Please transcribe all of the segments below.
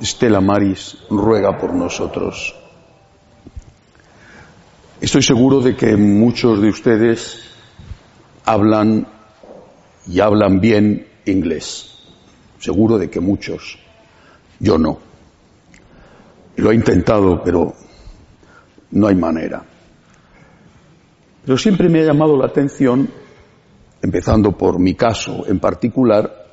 Estela Maris ruega por nosotros. Estoy seguro de que muchos de ustedes hablan y hablan bien inglés. Seguro de que muchos. Yo no. Lo he intentado, pero no hay manera. Pero siempre me ha llamado la atención, empezando por mi caso en particular,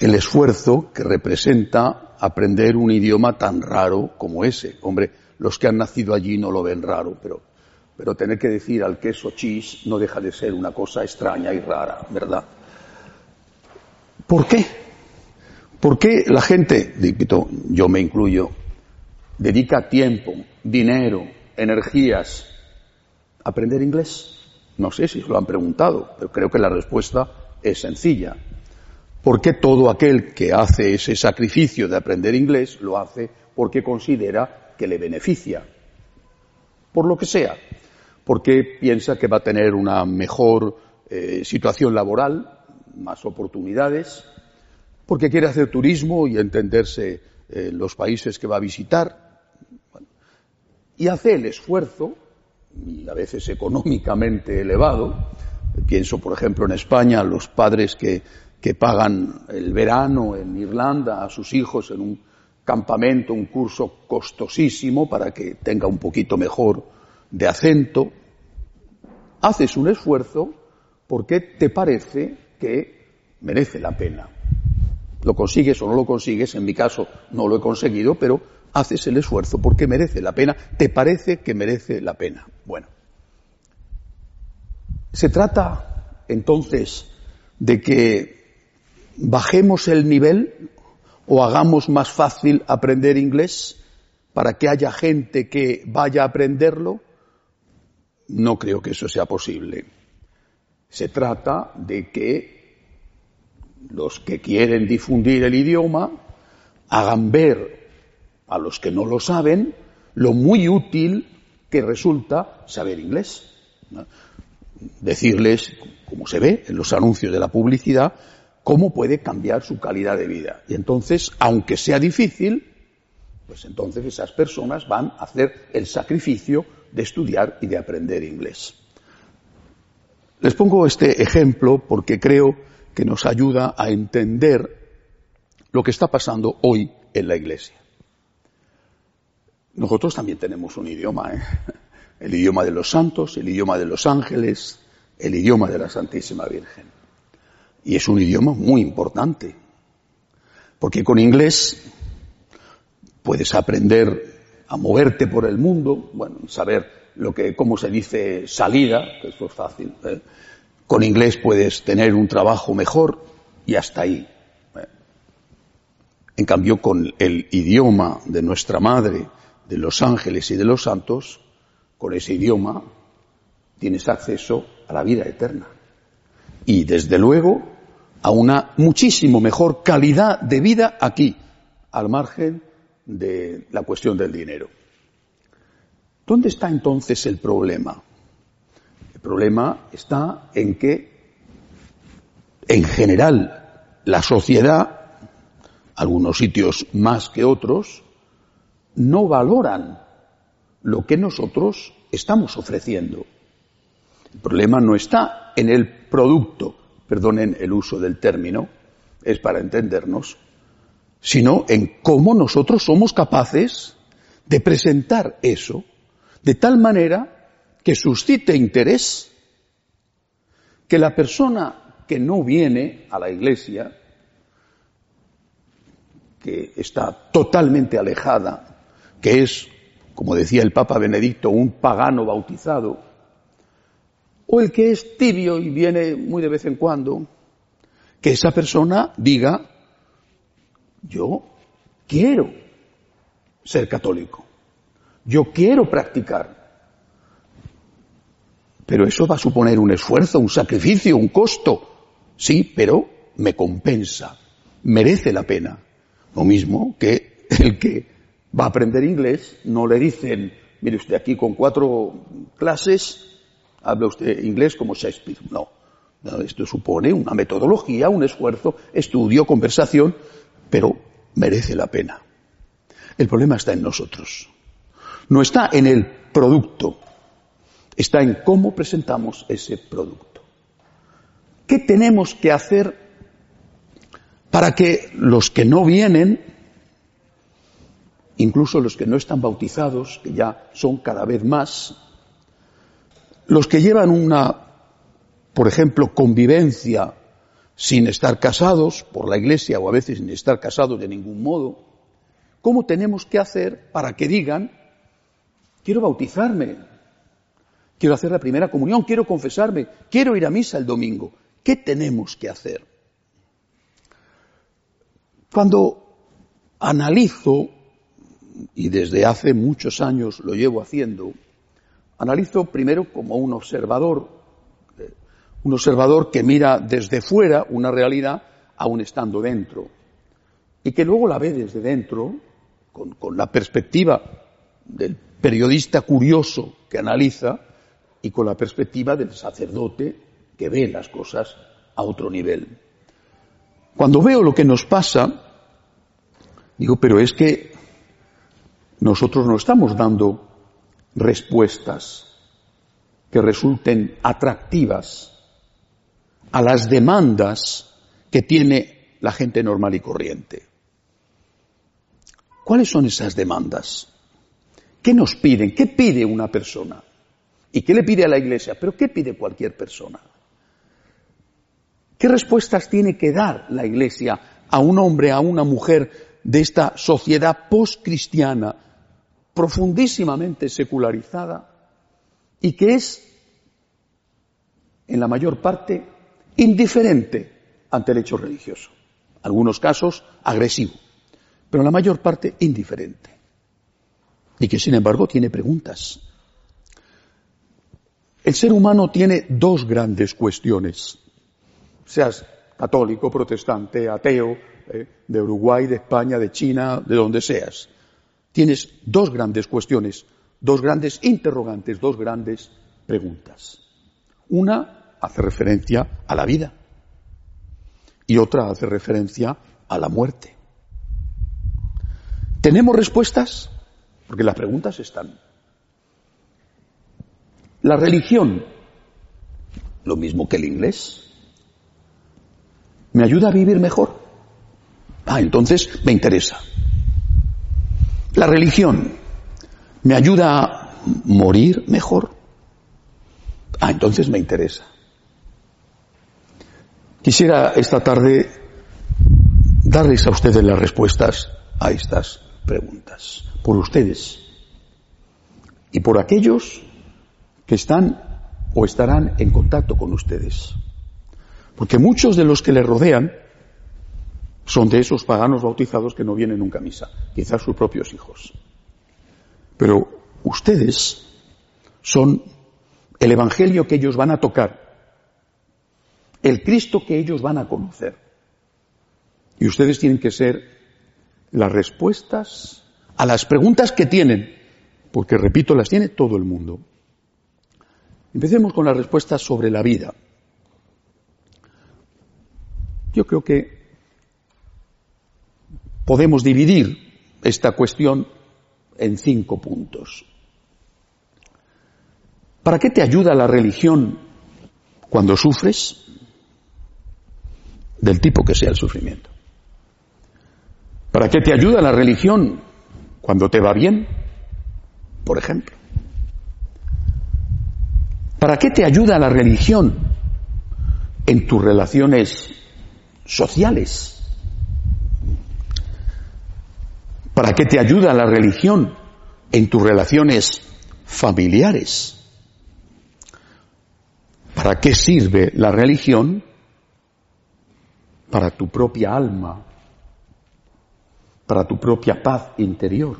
el esfuerzo que representa aprender un idioma tan raro como ese. Hombre, los que han nacido allí no lo ven raro, pero, pero tener que decir al queso cheese no deja de ser una cosa extraña y rara, ¿verdad? ¿Por qué? ¿Por qué la gente, yo me incluyo, dedica tiempo, dinero, energías a aprender inglés? No sé si se lo han preguntado, pero creo que la respuesta es sencilla porque todo aquel que hace ese sacrificio de aprender inglés lo hace porque considera que le beneficia, por lo que sea, porque piensa que va a tener una mejor eh, situación laboral, más oportunidades, porque quiere hacer turismo y entenderse en los países que va a visitar, y hace el esfuerzo, y a veces económicamente elevado, pienso por ejemplo en España, los padres que que pagan el verano en Irlanda a sus hijos en un campamento, un curso costosísimo para que tenga un poquito mejor de acento, haces un esfuerzo porque te parece que merece la pena. Lo consigues o no lo consigues, en mi caso no lo he conseguido, pero haces el esfuerzo porque merece la pena, te parece que merece la pena. Bueno, se trata entonces de que bajemos el nivel o hagamos más fácil aprender inglés para que haya gente que vaya a aprenderlo, no creo que eso sea posible. Se trata de que los que quieren difundir el idioma hagan ver a los que no lo saben lo muy útil que resulta saber inglés. Decirles, como se ve en los anuncios de la publicidad, cómo puede cambiar su calidad de vida. Y entonces, aunque sea difícil, pues entonces esas personas van a hacer el sacrificio de estudiar y de aprender inglés. Les pongo este ejemplo porque creo que nos ayuda a entender lo que está pasando hoy en la Iglesia. Nosotros también tenemos un idioma, ¿eh? el idioma de los santos, el idioma de los ángeles, el idioma de la Santísima Virgen. Y es un idioma muy importante, porque con inglés puedes aprender a moverte por el mundo, bueno, saber lo que, cómo se dice salida, que eso es fácil. ¿eh? Con inglés puedes tener un trabajo mejor y hasta ahí. ¿eh? En cambio, con el idioma de nuestra madre, de los ángeles y de los santos, con ese idioma tienes acceso a la vida eterna. Y desde luego a una muchísimo mejor calidad de vida aquí, al margen de la cuestión del dinero. ¿Dónde está entonces el problema? El problema está en que, en general, la sociedad, algunos sitios más que otros, no valoran lo que nosotros estamos ofreciendo. El problema no está en el producto, perdonen el uso del término, es para entendernos, sino en cómo nosotros somos capaces de presentar eso de tal manera que suscite interés, que la persona que no viene a la iglesia, que está totalmente alejada, que es, como decía el Papa Benedicto, un pagano bautizado, o el que es tibio y viene muy de vez en cuando, que esa persona diga, yo quiero ser católico. Yo quiero practicar. Pero eso va a suponer un esfuerzo, un sacrificio, un costo. Sí, pero me compensa. Merece la pena. Lo mismo que el que va a aprender inglés, no le dicen, mire usted aquí con cuatro clases, habla usted inglés como Shakespeare. No. Esto supone una metodología, un esfuerzo, estudio, conversación, pero merece la pena. El problema está en nosotros. No está en el producto, está en cómo presentamos ese producto. ¿Qué tenemos que hacer para que los que no vienen, incluso los que no están bautizados, que ya son cada vez más, los que llevan una, por ejemplo, convivencia sin estar casados por la iglesia o a veces sin estar casados de ningún modo, ¿cómo tenemos que hacer para que digan, quiero bautizarme, quiero hacer la primera comunión, quiero confesarme, quiero ir a misa el domingo? ¿Qué tenemos que hacer? Cuando analizo, y desde hace muchos años lo llevo haciendo, analizo primero como un observador un observador que mira desde fuera una realidad aún estando dentro y que luego la ve desde dentro con, la perspectiva del periodista curioso que analiza y con la perspectiva del sacerdote que ve las cosas a otro nivel. Cuando veo lo que nos pasa, digo, pero es que nosotros no estamos dando respuestas que resulten atractivas a las demandas que tiene la gente normal y corriente. ¿Cuáles son esas demandas? ¿Qué nos piden? ¿Qué pide una persona? ¿Y qué le pide a la Iglesia? ¿Pero qué pide cualquier persona? ¿Qué respuestas tiene que dar la Iglesia a un hombre, a una mujer de esta sociedad postcristiana, profundísimamente secularizada y que es, en la mayor parte, indiferente ante el hecho religioso. Algunos casos agresivo, pero la mayor parte indiferente. Y que sin embargo tiene preguntas. El ser humano tiene dos grandes cuestiones. Seas católico, protestante, ateo, eh, de Uruguay, de España, de China, de donde seas. Tienes dos grandes cuestiones, dos grandes interrogantes, dos grandes preguntas. Una hace referencia a la vida y otra hace referencia a la muerte. ¿Tenemos respuestas? Porque las preguntas están. La religión, lo mismo que el inglés, ¿me ayuda a vivir mejor? Ah, entonces me interesa. La religión, ¿me ayuda a morir mejor? Ah, entonces me interesa. Quisiera esta tarde darles a ustedes las respuestas a estas preguntas, por ustedes y por aquellos que están o estarán en contacto con ustedes. Porque muchos de los que les rodean son de esos paganos bautizados que no vienen nunca a misa, quizás sus propios hijos. Pero ustedes son el Evangelio que ellos van a tocar el Cristo que ellos van a conocer. Y ustedes tienen que ser las respuestas a las preguntas que tienen, porque repito, las tiene todo el mundo. Empecemos con las respuestas sobre la vida. Yo creo que podemos dividir esta cuestión en cinco puntos. ¿Para qué te ayuda la religión cuando sufres? del tipo que sea el sufrimiento. ¿Para qué te ayuda la religión cuando te va bien? Por ejemplo. ¿Para qué te ayuda la religión en tus relaciones sociales? ¿Para qué te ayuda la religión en tus relaciones familiares? ¿Para qué sirve la religión para tu propia alma para tu propia paz interior.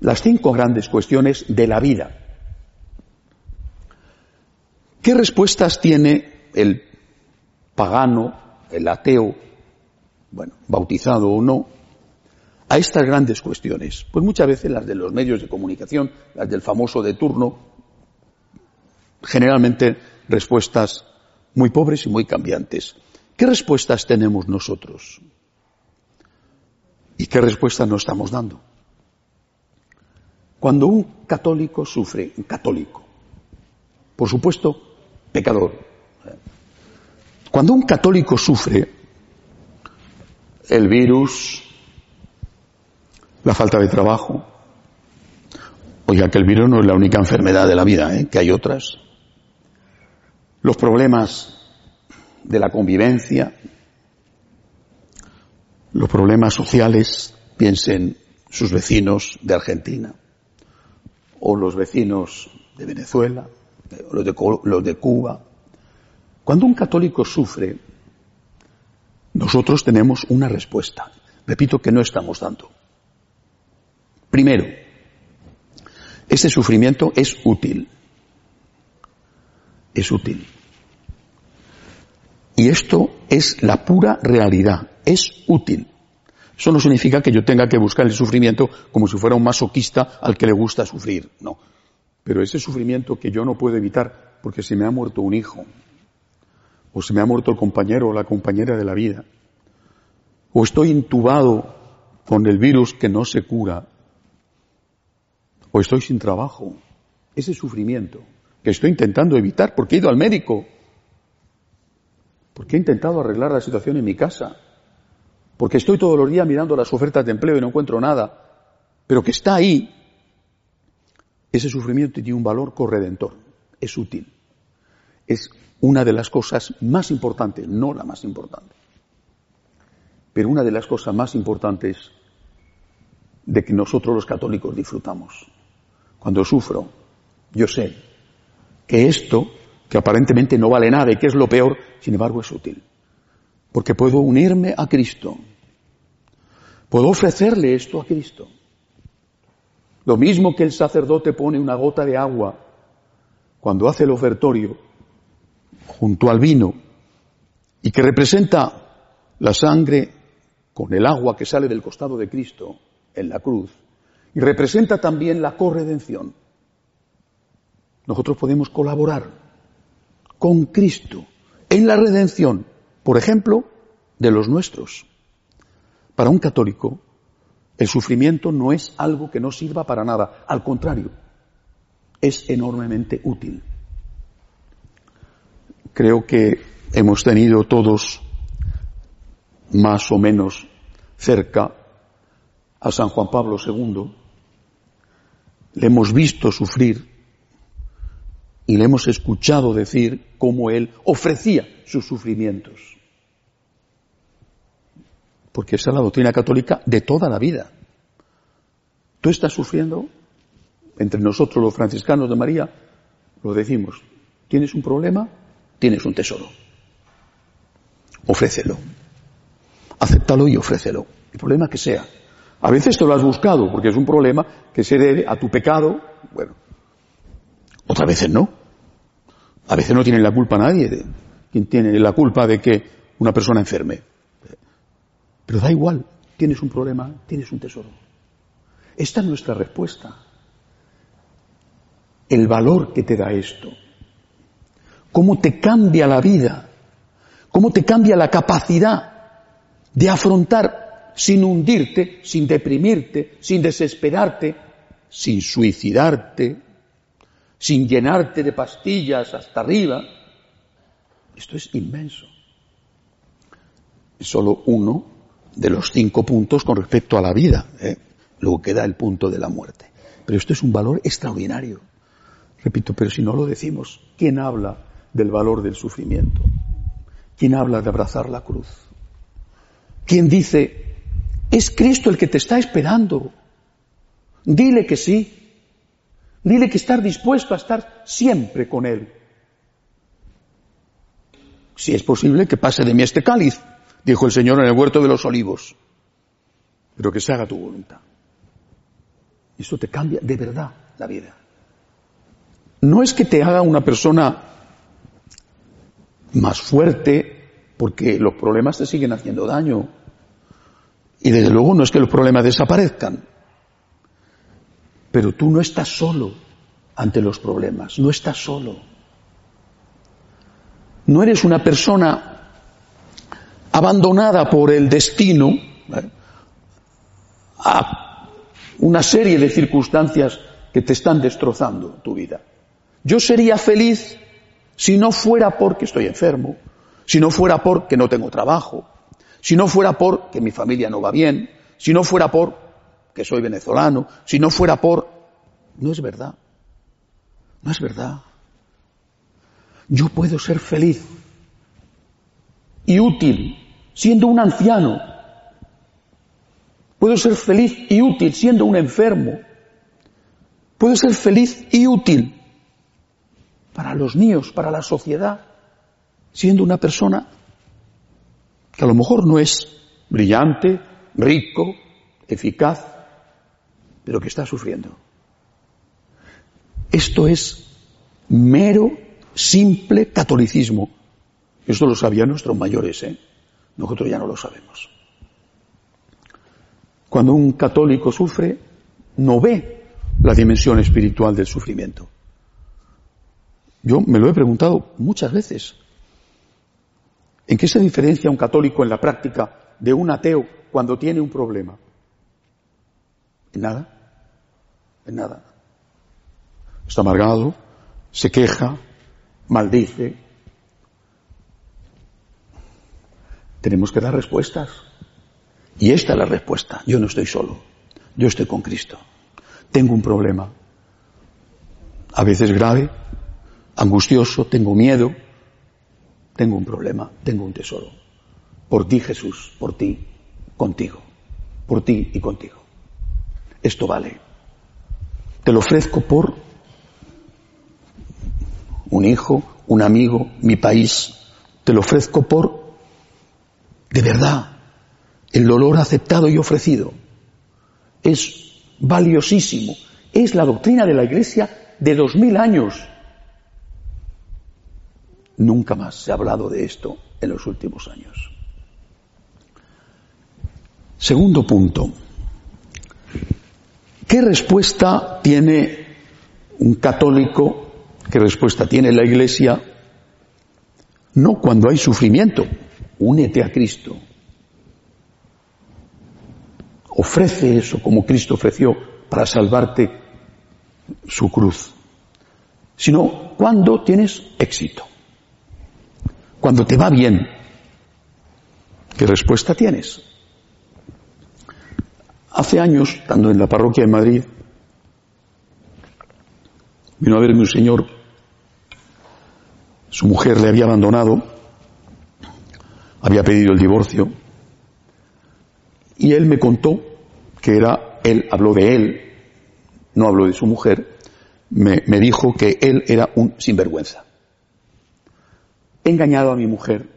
Las cinco grandes cuestiones de la vida. ¿Qué respuestas tiene el pagano, el ateo, bueno, bautizado o no, a estas grandes cuestiones? Pues muchas veces las de los medios de comunicación, las del famoso de turno, generalmente respuestas muy pobres y muy cambiantes. ¿Qué respuestas tenemos nosotros? ¿Y qué respuestas no estamos dando? Cuando un católico sufre, un católico, por supuesto, pecador, cuando un católico sufre el virus, la falta de trabajo, oiga que el virus no es la única enfermedad de la vida, ¿eh? que hay otras, los problemas de la convivencia, los problemas sociales, piensen sus vecinos de Argentina, o los vecinos de Venezuela, o los de, los de Cuba. Cuando un católico sufre, nosotros tenemos una respuesta. Repito que no estamos dando. Primero, ese sufrimiento es útil. Es útil. Y esto es la pura realidad. Es útil. Eso no significa que yo tenga que buscar el sufrimiento como si fuera un masoquista al que le gusta sufrir. No. Pero ese sufrimiento que yo no puedo evitar porque se me ha muerto un hijo, o se me ha muerto el compañero o la compañera de la vida, o estoy intubado con el virus que no se cura, o estoy sin trabajo, ese sufrimiento que estoy intentando evitar porque he ido al médico, porque he intentado arreglar la situación en mi casa, porque estoy todos los días mirando las ofertas de empleo y no encuentro nada, pero que está ahí, ese sufrimiento tiene un valor corredentor, es útil, es una de las cosas más importantes, no la más importante, pero una de las cosas más importantes de que nosotros los católicos disfrutamos. Cuando sufro, yo sé que esto, que aparentemente no vale nada y que es lo peor, sin embargo es útil. Porque puedo unirme a Cristo. Puedo ofrecerle esto a Cristo. Lo mismo que el sacerdote pone una gota de agua cuando hace el ofertorio junto al vino y que representa la sangre con el agua que sale del costado de Cristo en la cruz y representa también la corredención. Nosotros podemos colaborar con Cristo en la redención, por ejemplo, de los nuestros. Para un católico, el sufrimiento no es algo que no sirva para nada, al contrario, es enormemente útil. Creo que hemos tenido todos más o menos cerca a San Juan Pablo II, le hemos visto sufrir y le hemos escuchado decir cómo él ofrecía sus sufrimientos. Porque esa es la doctrina católica de toda la vida. Tú estás sufriendo, entre nosotros los franciscanos de María, lo decimos, tienes un problema, tienes un tesoro. Ofrécelo. Acéptalo y ofrécelo. El problema que sea. A veces te lo has buscado porque es un problema que se debe a tu pecado. Bueno, otras veces no. A veces no tiene la culpa nadie. De, quien tiene la culpa de que una persona enferme? Pero da igual. Tienes un problema, tienes un tesoro. Esta es nuestra respuesta. El valor que te da esto. Cómo te cambia la vida. Cómo te cambia la capacidad de afrontar sin hundirte, sin deprimirte, sin desesperarte, sin suicidarte, sin llenarte de pastillas hasta arriba. Esto es inmenso. Es solo uno de los cinco puntos con respecto a la vida. ¿eh? Luego queda el punto de la muerte. Pero esto es un valor extraordinario. Repito, pero si no lo decimos, ¿quién habla del valor del sufrimiento? ¿Quién habla de abrazar la cruz? ¿Quién dice es Cristo el que te está esperando. Dile que sí. Dile que estás dispuesto a estar siempre con Él. Si es posible que pase de mí este cáliz, dijo el Señor en el huerto de los olivos. pero que se haga tu voluntad. Eso te cambia de verdad la vida. No es que te haga una persona más fuerte, porque los problemas te siguen haciendo daño. Y desde luego no es que los problemas desaparezcan. Pero tú no estás solo ante los problemas, no estás solo. No eres una persona abandonada por el destino a una serie de circunstancias que te están destrozando tu vida. Yo sería feliz si no fuera porque estoy enfermo, si no fuera porque no tengo trabajo, si no fuera porque mi familia no va bien, si no fuera por que soy venezolano, si no fuera por... No es verdad. No es verdad. Yo puedo ser feliz y útil siendo un anciano. Puedo ser feliz y útil siendo un enfermo. Puedo ser feliz y útil para los míos, para la sociedad, siendo una persona que a lo mejor no es brillante, rico, eficaz, pero que está sufriendo. Esto es mero, simple catolicismo. Esto lo sabían nuestros mayores, ¿eh? Nosotros ya no lo sabemos. Cuando un católico sufre, no ve la dimensión espiritual del sufrimiento. Yo me lo he preguntado muchas veces. ¿En qué se diferencia un católico en la práctica de un ateo cuando tiene un problema? En nada. En nada. Está amargado, se queja, maldice. Tenemos que dar respuestas. Y esta es la respuesta. Yo no estoy solo. Yo estoy con Cristo. Tengo un problema. A veces grave, angustioso, tengo miedo, tengo un problema, tengo un tesoro. Por ti, Jesús, por ti, contigo, por ti y contigo. Esto vale. Te lo ofrezco por un hijo, un amigo, mi país. Te lo ofrezco por, de verdad, el dolor aceptado y ofrecido. Es valiosísimo. Es la doctrina de la Iglesia de dos mil años. Nunca más se ha hablado de esto en los últimos años. Segundo punto. ¿Qué respuesta tiene un católico? ¿Qué respuesta tiene la Iglesia? No cuando hay sufrimiento. Únete a Cristo. Ofrece eso como Cristo ofreció para salvarte su cruz. Sino cuando tienes éxito. Cuando te va bien, ¿qué respuesta tienes? Hace años, estando en la parroquia de Madrid, vino a verme un señor, su mujer le había abandonado, había pedido el divorcio, y él me contó que era, él habló de él, no habló de su mujer, me, me dijo que él era un sinvergüenza he engañado a mi mujer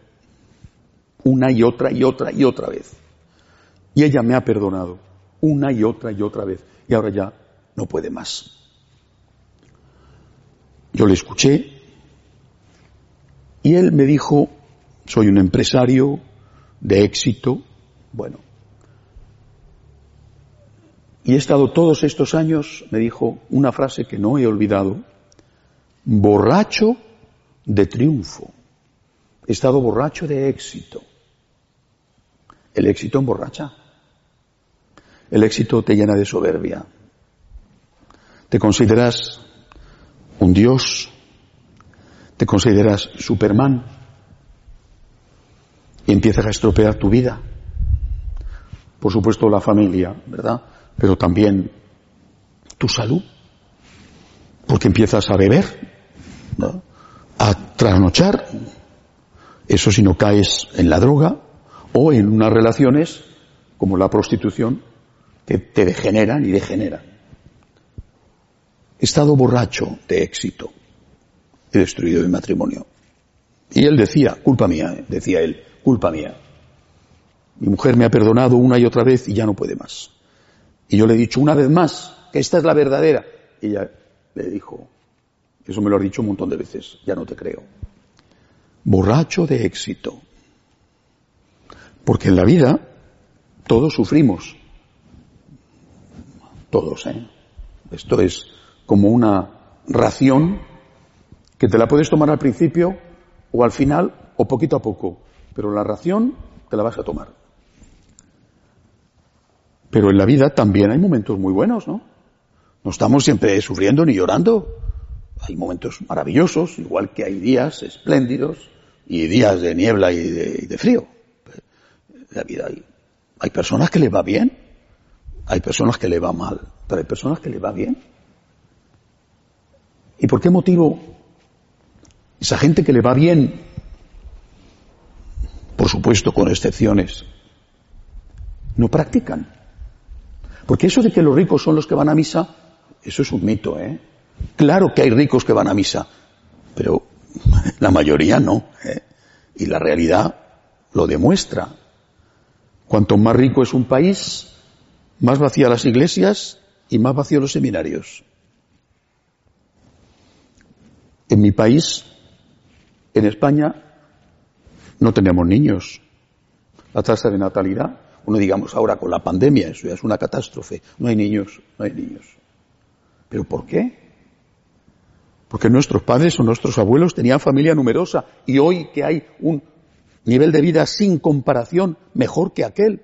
una y otra y otra y otra vez. Y ella me ha perdonado una y otra y otra vez. Y ahora ya no puede más. Yo le escuché y él me dijo, soy un empresario de éxito. Bueno. Y he estado todos estos años, me dijo una frase que no he olvidado, borracho de triunfo. He estado borracho de éxito. El éxito emborracha. El éxito te llena de soberbia. Te consideras un dios. Te consideras Superman. Y empiezas a estropear tu vida. Por supuesto la familia, ¿verdad? Pero también tu salud. Porque empiezas a beber, a trasnochar, eso si no caes en la droga o en unas relaciones como la prostitución que te degeneran y degeneran. He estado borracho de éxito. He destruido mi matrimonio. Y él decía, culpa mía, eh, decía él, culpa mía. Mi mujer me ha perdonado una y otra vez y ya no puede más. Y yo le he dicho una vez más que esta es la verdadera. Y ella le dijo, eso me lo has dicho un montón de veces, ya no te creo. Borracho de éxito. Porque en la vida todos sufrimos. Todos, ¿eh? Esto es como una ración que te la puedes tomar al principio o al final o poquito a poco. Pero la ración te la vas a tomar. Pero en la vida también hay momentos muy buenos, ¿no? No estamos siempre sufriendo ni llorando. Hay momentos maravillosos, igual que hay días espléndidos y días de niebla y de, frío. La vida hay, hay personas que le va bien, hay personas que le va mal, pero hay personas que le va bien. ¿Y por qué motivo esa gente que le va bien, por supuesto con excepciones, no practican? Porque eso de que los ricos son los que van a misa, eso es un mito, ¿eh? Claro que hay ricos que van a misa, pero la mayoría no. ¿eh? Y la realidad lo demuestra. Cuanto más rico es un país, más vacía las iglesias y más vacíos los seminarios. En mi país, en España, no tenemos niños. La tasa de natalidad uno digamos ahora con la pandemia, eso ya es una catástrofe. No hay niños, no hay niños. ¿Pero por qué? Porque nuestros padres o nuestros abuelos tenían familia numerosa y hoy que hay un nivel de vida sin comparación mejor que aquel,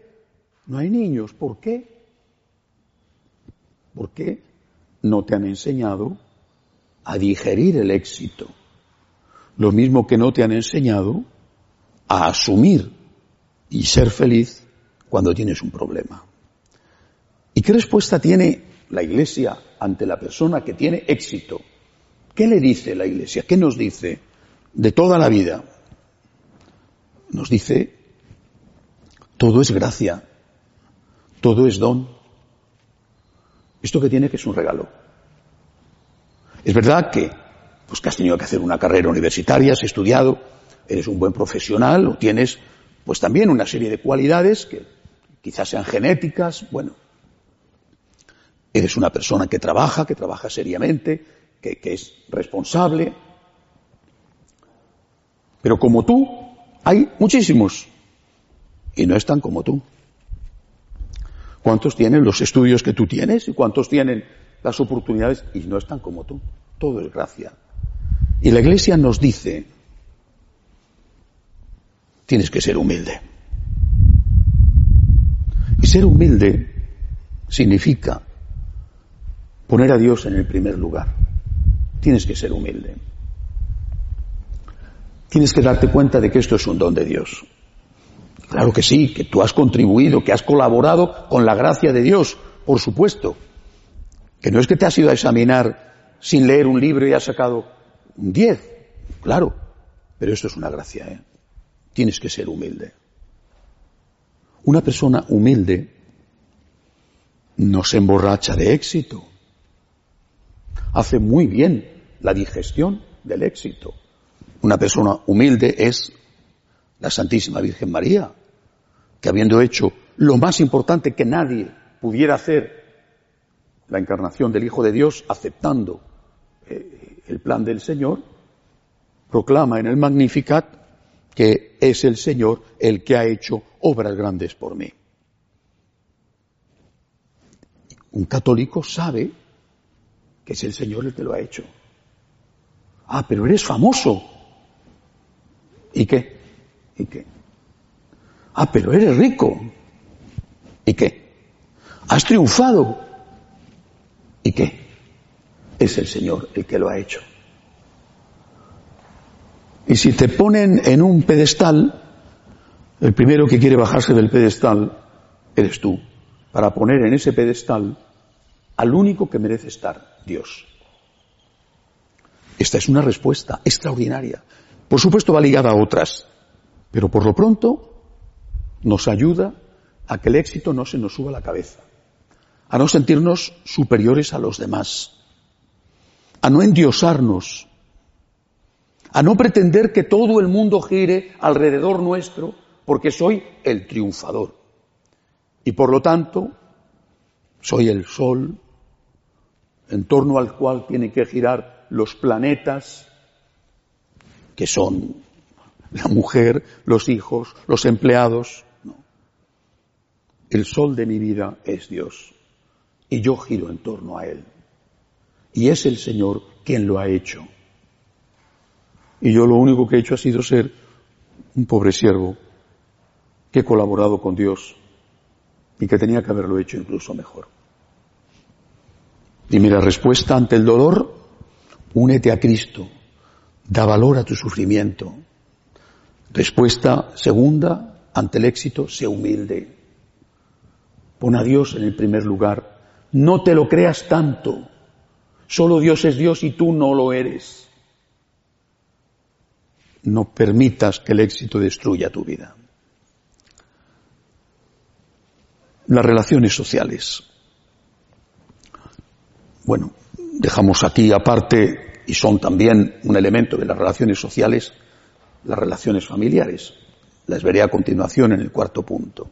no hay niños. ¿Por qué? ¿Por qué no te han enseñado a digerir el éxito? Lo mismo que no te han enseñado a asumir y ser feliz cuando tienes un problema. ¿Y qué respuesta tiene la Iglesia ante la persona que tiene éxito? ¿Qué le dice la Iglesia? ¿Qué nos dice de toda la vida? Nos dice, todo es gracia, todo es don. Esto que tiene que es un regalo. Es verdad que, pues has tenido que hacer una carrera universitaria, has estudiado, eres un buen profesional o tienes, pues también una serie de cualidades que quizás sean genéticas, bueno, eres una persona que trabaja, que trabaja seriamente, que, es responsable, pero como tú, hay muchísimos y no están como tú. ¿Cuántos tienen los estudios que tú tienes y cuántos tienen las oportunidades y no están como tú? Todo es gracia. Y la Iglesia nos dice, tienes que ser humilde. Y ser humilde significa poner a Dios en el primer lugar. Tienes que ser humilde. Tienes que darte cuenta de que esto es un don de Dios. Claro que sí, que tú has contribuido, que has colaborado con la gracia de Dios, por supuesto. Que no es que te has ido a examinar sin leer un libro y has sacado un 10, claro, pero esto es una gracia, ¿eh? Tienes que ser humilde. Una persona humilde no se emborracha de éxito. Hace muy bien la digestión del éxito. Una persona humilde es la Santísima Virgen María, que habiendo hecho lo más importante que nadie pudiera hacer, la encarnación del Hijo de Dios, aceptando eh, el plan del Señor, proclama en el Magnificat que es el Señor el que ha hecho obras grandes por mí. Un católico sabe que es el Señor el que lo ha hecho. Ah, pero eres famoso. ¿Y qué? ¿Y qué? Ah, pero eres rico. ¿Y qué? Has triunfado. ¿Y qué? Es el Señor el que lo ha hecho. Y si te ponen en un pedestal, el primero que quiere bajarse del pedestal eres tú, para poner en ese pedestal al único que merece estar, Dios. Esta es una respuesta extraordinaria. Por supuesto va ligada a otras, pero por lo pronto nos ayuda a que el éxito no se nos suba la cabeza, a no sentirnos superiores a los demás, a no endiosarnos, a no pretender que todo el mundo gire alrededor nuestro porque soy el triunfador. Y por lo tanto, soy el sol en torno al cual tienen que girar los planetas, que son la mujer, los hijos, los empleados. El sol de mi vida es Dios y yo giro en torno a Él. Y es el Señor quien lo ha hecho. Y yo lo único que he hecho ha sido ser un pobre siervo que he colaborado con Dios y que tenía que haberlo hecho incluso mejor. Y mira, respuesta ante el dolor, únete a Cristo, da valor a tu sufrimiento. Respuesta segunda, ante el éxito, sé humilde. Pon a Dios en el primer lugar. No te lo creas tanto. Solo Dios es Dios y tú no lo eres. No permitas que el éxito destruya tu vida. Las relaciones sociales. Bueno, dejamos aquí aparte, y son también un elemento de las relaciones sociales, las relaciones familiares. Las veré a continuación en el cuarto punto.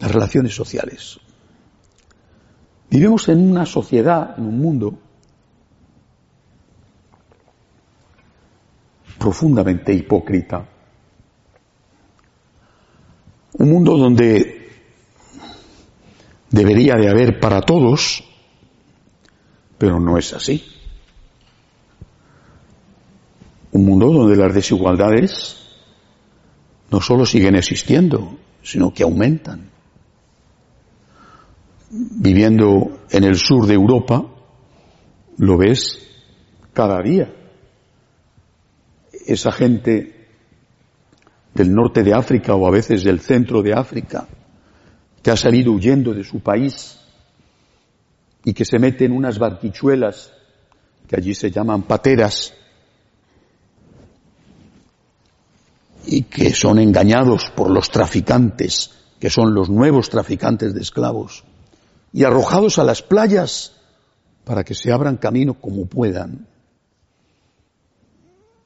Las relaciones sociales. Vivimos en una sociedad, en un mundo profundamente hipócrita. Un mundo donde debería de haber para todos, pero no es así. Un mundo donde las desigualdades no solo siguen existiendo, sino que aumentan viviendo en el sur de Europa, lo ves cada día. Esa gente del norte de África o a veces del centro de África, que ha salido huyendo de su país y que se mete en unas barquichuelas que allí se llaman pateras y que son engañados por los traficantes, que son los nuevos traficantes de esclavos y arrojados a las playas para que se abran camino como puedan.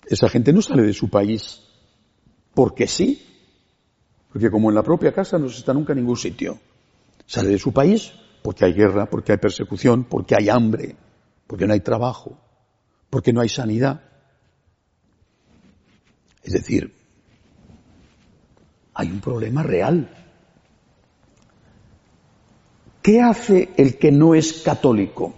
Esa gente no sale de su país porque sí, porque como en la propia casa no se está nunca en ningún sitio. Sale de su país porque hay guerra, porque hay persecución, porque hay hambre, porque no hay trabajo, porque no hay sanidad. Es decir, hay un problema real ¿Qué hace el que no es católico?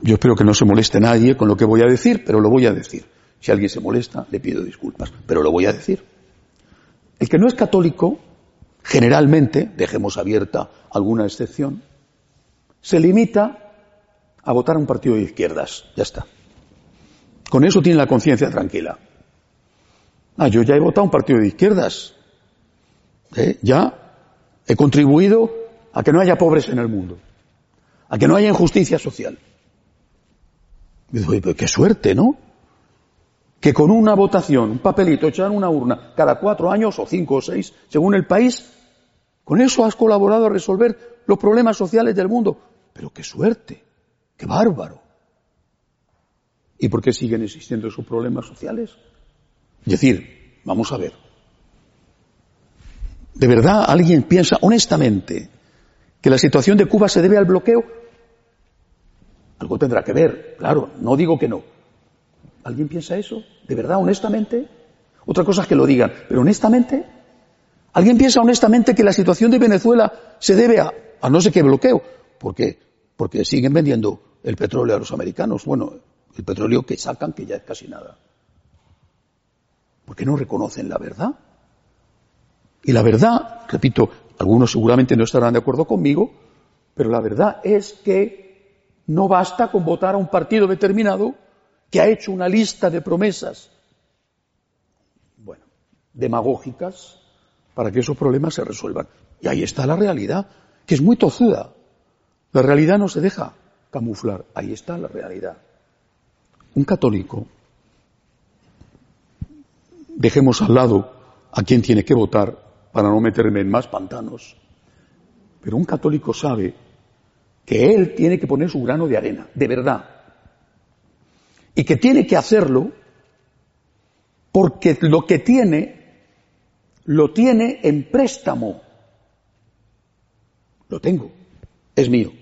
Yo espero que no se moleste nadie con lo que voy a decir, pero lo voy a decir. Si alguien se molesta, le pido disculpas, pero lo voy a decir. El que no es católico, generalmente, dejemos abierta alguna excepción, se limita a votar a un partido de izquierdas. Ya está. Con eso tiene la conciencia tranquila. Ah, yo ya he votado a un partido de izquierdas. ¿Eh? Ya he contribuido a que no haya pobres en el mundo, a que no haya injusticia social. Y digo, pero qué suerte, ¿no? Que con una votación, un papelito echado en una urna, cada cuatro años o cinco o seis, según el país, con eso has colaborado a resolver los problemas sociales del mundo. Pero qué suerte, qué bárbaro. ¿Y por qué siguen existiendo esos problemas sociales? Es decir, vamos a ver. ¿De verdad alguien piensa honestamente que la situación de Cuba se debe al bloqueo, algo tendrá que ver, claro, no digo que no. ¿Alguien piensa eso? ¿De verdad, honestamente? Otra cosa es que lo digan, pero honestamente, ¿alguien piensa honestamente que la situación de Venezuela se debe a, no sé qué bloqueo? ¿Por qué? Porque siguen vendiendo el petróleo a los americanos. Bueno, el petróleo que sacan, que ya es casi nada. ¿Por qué no reconocen la verdad? Y la verdad, repito, algunos seguramente no estarán de acuerdo conmigo, pero la verdad es que no basta con votar a un partido determinado que ha hecho una lista de promesas, bueno, demagógicas, para que esos problemas se resuelvan. Y ahí está la realidad, que es muy tozuda. La realidad no se deja camuflar, ahí está la realidad. Un católico, dejemos al lado a quien tiene que votar, para no meterme en más pantanos. Pero un católico sabe que él tiene que poner su grano de arena, de verdad. Y que tiene que hacerlo porque lo que tiene lo tiene en préstamo. Lo tengo, es mío.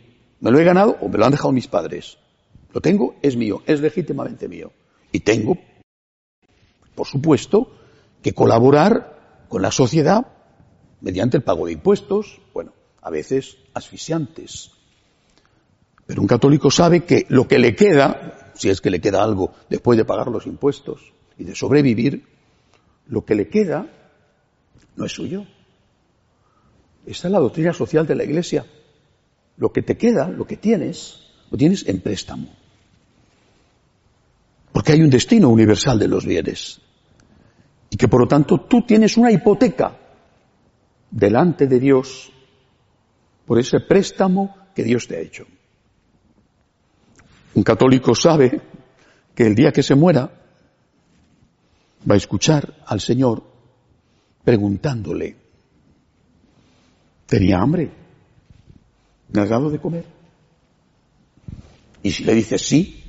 Me lo he ganado o me lo han dejado mis padres. Lo tengo, es mío, es legítimamente mío. Y tengo, por supuesto, que colaborar con la sociedad mediante el pago de impuestos, bueno, a veces asfixiantes. Pero un católico sabe que lo que le queda, si es que le queda algo después de pagar los impuestos y de sobrevivir, lo que le queda no es suyo. Esta es la doctrina social de la Iglesia. Lo que te queda, lo que tienes, lo tienes en préstamo. Porque hay un destino universal de los bienes. Y que por lo tanto tú tienes una hipoteca delante de Dios por ese préstamo que Dios te ha hecho. Un católico sabe que el día que se muera va a escuchar al Señor preguntándole, ¿tenía hambre? ¿Me de comer? Y si le dice sí,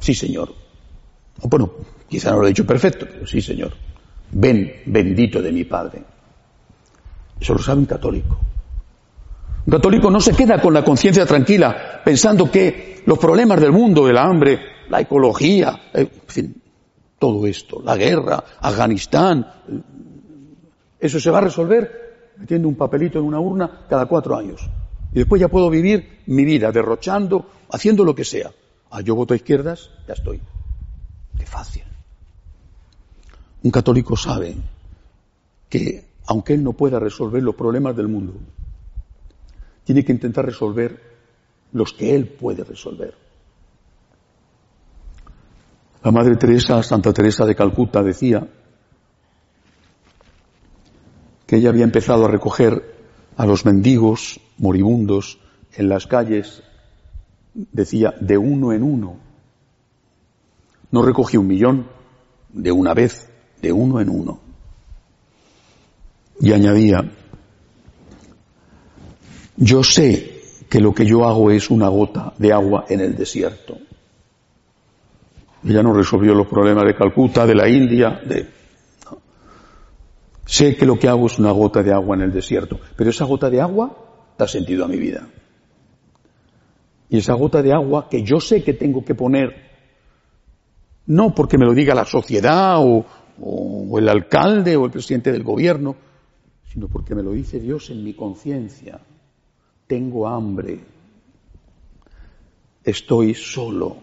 sí Señor. O bueno, quizá no lo he dicho perfecto, pero sí Señor. Ven, bendito de mi Padre. Eso lo sabe un católico. Un católico no se queda con la conciencia tranquila pensando que los problemas del mundo, el hambre, la ecología, en fin, todo esto, la guerra, Afganistán, eso se va a resolver metiendo un papelito en una urna cada cuatro años. Y después ya puedo vivir mi vida derrochando, haciendo lo que sea. Ah, yo voto a izquierdas, ya estoy. Qué fácil. Un católico sabe que aunque él no pueda resolver los problemas del mundo, tiene que intentar resolver los que él puede resolver. La Madre Teresa, Santa Teresa de Calcuta, decía que ella había empezado a recoger a los mendigos moribundos en las calles, decía, de uno en uno. No recogía un millón de una vez, de uno en uno. Y añadía, yo sé que lo que yo hago es una gota de agua en el desierto. Ella no resolvió los problemas de Calcuta, de la India, de... Sé que lo que hago es una gota de agua en el desierto, pero esa gota de agua da sentido a mi vida. Y esa gota de agua que yo sé que tengo que poner, no porque me lo diga la sociedad o, o el alcalde o el presidente del gobierno, sino porque me lo dice Dios en mi conciencia. Tengo hambre, estoy solo,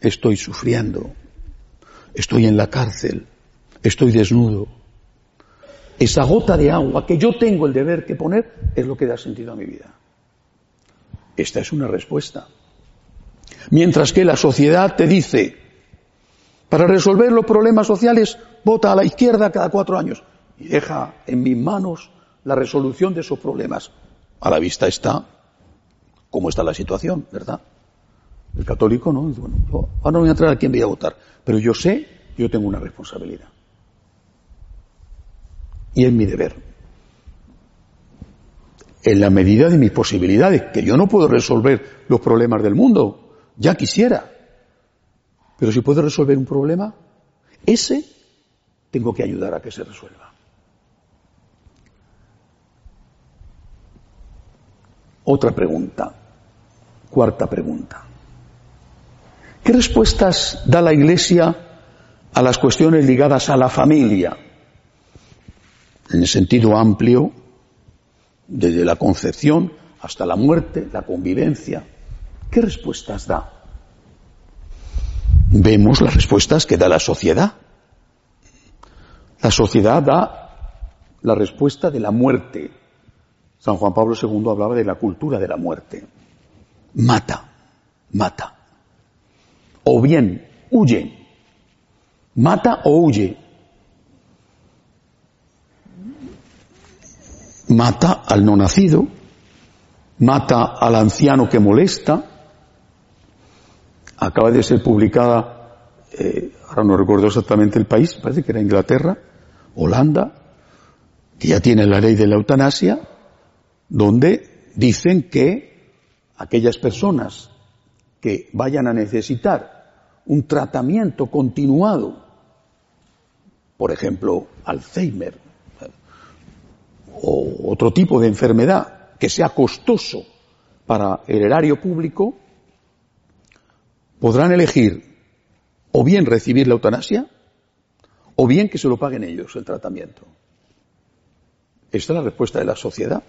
estoy sufriendo, estoy en la cárcel, estoy desnudo. Esa gota de agua que yo tengo el deber que poner es lo que da sentido a mi vida. Esta es una respuesta. Mientras que la sociedad te dice, para resolver los problemas sociales, vota a la izquierda cada cuatro años y deja en mis manos la resolución de esos problemas. A la vista está cómo está la situación, ¿verdad? El católico no, bueno, ahora voy a entrar a quién voy a votar, pero yo sé yo tengo una responsabilidad. Y es mi deber. En la medida de mis posibilidades, que yo no puedo resolver los problemas del mundo, ya quisiera. Pero si puedo resolver un problema, ese tengo que ayudar a que se resuelva. Otra pregunta, cuarta pregunta. ¿Qué respuestas da la Iglesia a las cuestiones ligadas a la familia? En el sentido amplio, desde la concepción hasta la muerte, la convivencia. ¿Qué respuestas da? Vemos las respuestas que da la sociedad. La sociedad da la respuesta de la muerte, San Juan Pablo II hablaba de la cultura de la muerte. Mata, mata. O bien, huye. Mata o huye. Mata al no nacido, mata al anciano que molesta. Acaba de ser publicada, eh, ahora no recuerdo exactamente el país, parece que era Inglaterra, Holanda, que ya tiene la ley de la eutanasia, donde dicen que aquellas personas que vayan a necesitar un tratamiento continuado por ejemplo, Alzheimer o otro tipo de enfermedad que sea costoso para el erario público, podrán elegir o bien recibir la eutanasia o bien que se lo paguen ellos el tratamiento. Esta es la respuesta de la sociedad.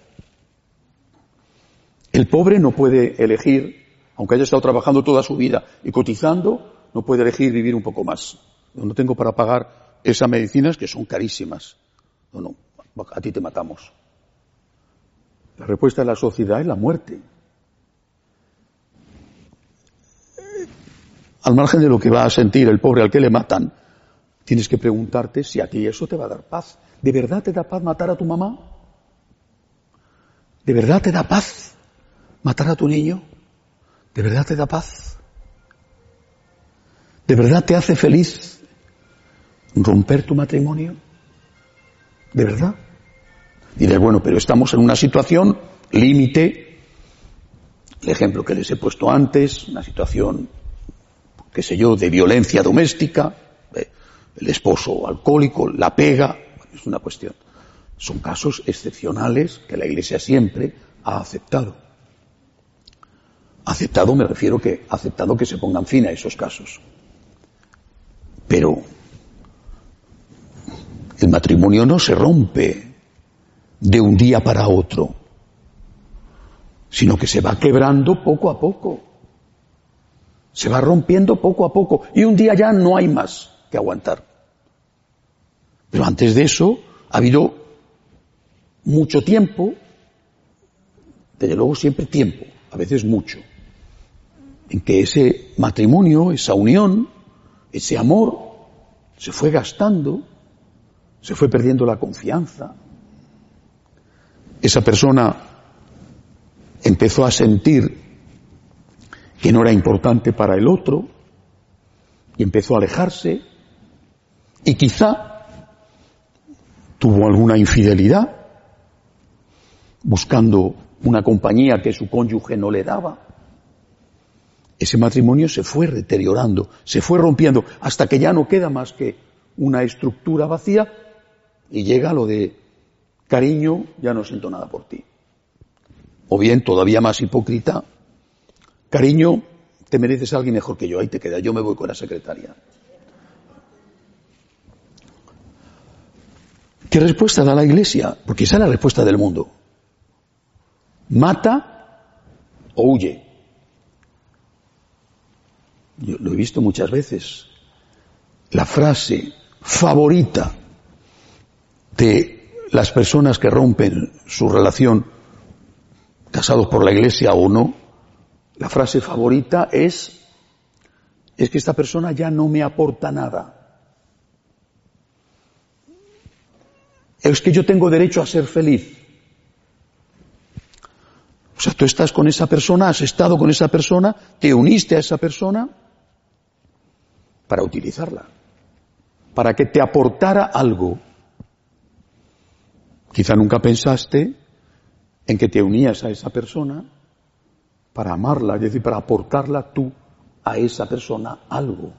El pobre no puede elegir, aunque haya estado trabajando toda su vida y cotizando, no puede elegir vivir un poco más. No tengo para pagar esas medicinas que son carísimas. No, no, a ti te matamos. La respuesta de la sociedad es la muerte. Al margen de lo que va a sentir el pobre al que le matan, tienes que preguntarte si a ti eso te va a dar paz. ¿De verdad te da paz matar a tu mamá? ¿De verdad te da paz matar a tu niño? ¿De verdad te da paz? ¿De verdad te hace feliz romper tu matrimonio? ¿De verdad? Diré, bueno, pero estamos en una situación límite, el ejemplo que les he puesto antes, una situación, qué sé yo, de violencia doméstica, eh, el esposo alcohólico, la pega, es una cuestión. Son casos excepcionales que la Iglesia siempre ha aceptado. Aceptado me refiero que aceptado que se pongan fin a esos casos. Pero el matrimonio no se rompe de un día para otro, sino que se va quebrando poco a poco. Se va rompiendo poco a poco y un día ya no hay más que aguantar. Pero antes de eso ha habido mucho tiempo, desde luego siempre tiempo, a veces mucho, en que ese matrimonio, esa unión, ese amor se fue gastando, se fue perdiendo la confianza. Esa persona empezó a sentir que no era importante para el otro y empezó a alejarse y quizá tuvo alguna infidelidad, buscando una compañía que su cónyuge no le daba. Ese matrimonio se fue deteriorando, se fue rompiendo, hasta que ya no queda más que una estructura vacía y llega lo de cariño, ya no siento nada por ti. O bien, todavía más hipócrita, cariño, te mereces a alguien mejor que yo, ahí te queda, yo me voy con la secretaria. ¿Qué respuesta da la Iglesia? Porque esa es la respuesta del mundo. Mata o huye. Lo he visto muchas veces. La frase favorita de las personas que rompen su relación, casados por la Iglesia o no, la frase favorita es, es que esta persona ya no me aporta nada. es que yo tengo derecho a ser feliz. O sea, tú estás con esa persona, has estado con esa persona, te uniste a esa persona para utilizarla, para que te aportara algo. Quizá nunca pensaste en que te unías a esa persona para amarla, es decir, para aportarla tú a esa persona algo.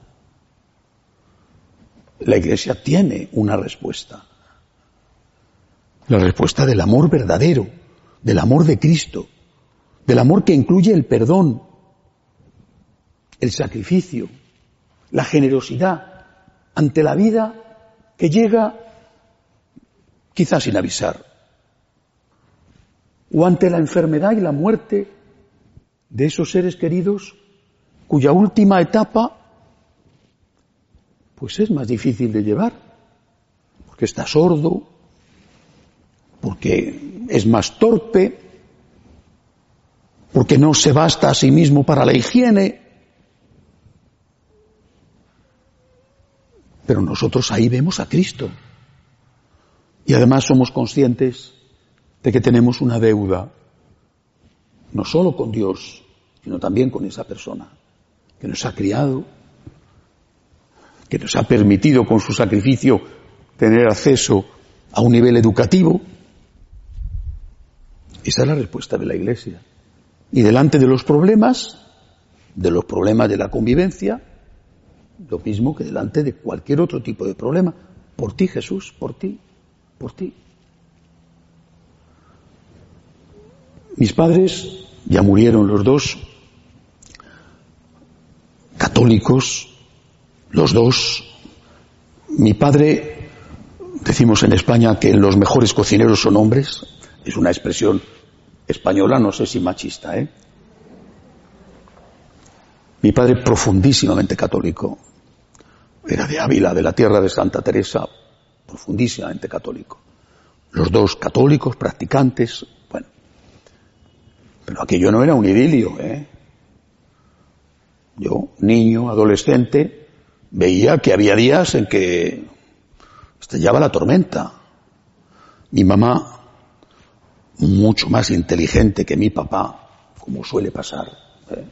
La Iglesia tiene una respuesta. La respuesta del amor verdadero, del amor de Cristo, del amor que incluye el perdón, el sacrificio, la generosidad ante la vida que llega quizás sin avisar, o ante la enfermedad y la muerte de esos seres queridos cuya última etapa pues es más difícil de llevar, porque está sordo, porque es más torpe, porque no se basta a sí mismo para la higiene. Pero nosotros ahí vemos a Cristo. Y además somos conscientes de que tenemos una deuda, no solo con Dios, sino también con esa persona que nos ha criado, que nos ha permitido con su sacrificio tener acceso a un nivel educativo, esa es la respuesta de la Iglesia. Y delante de los problemas, de los problemas de la convivencia, lo mismo que delante de cualquier otro tipo de problema, Por ti, Jesús, por ti, por ti. Mis padres ya murieron los dos, católicos, los dos. Mi padre, decimos en España que los mejores cocineros son hombres, es una expresión española, no sé si machista, ¿eh? Mi padre profundísimamente católico, era de Ávila, de la tierra de Santa Teresa, profundísimamente católico. Los dos católicos, practicantes, bueno. Pero aquello no era un idilio, ¿eh? Yo, niño, adolescente, veía que había días en que estallaba la tormenta. Mi mamá, mucho más inteligente que mi papá, como suele pasar, ¿eh?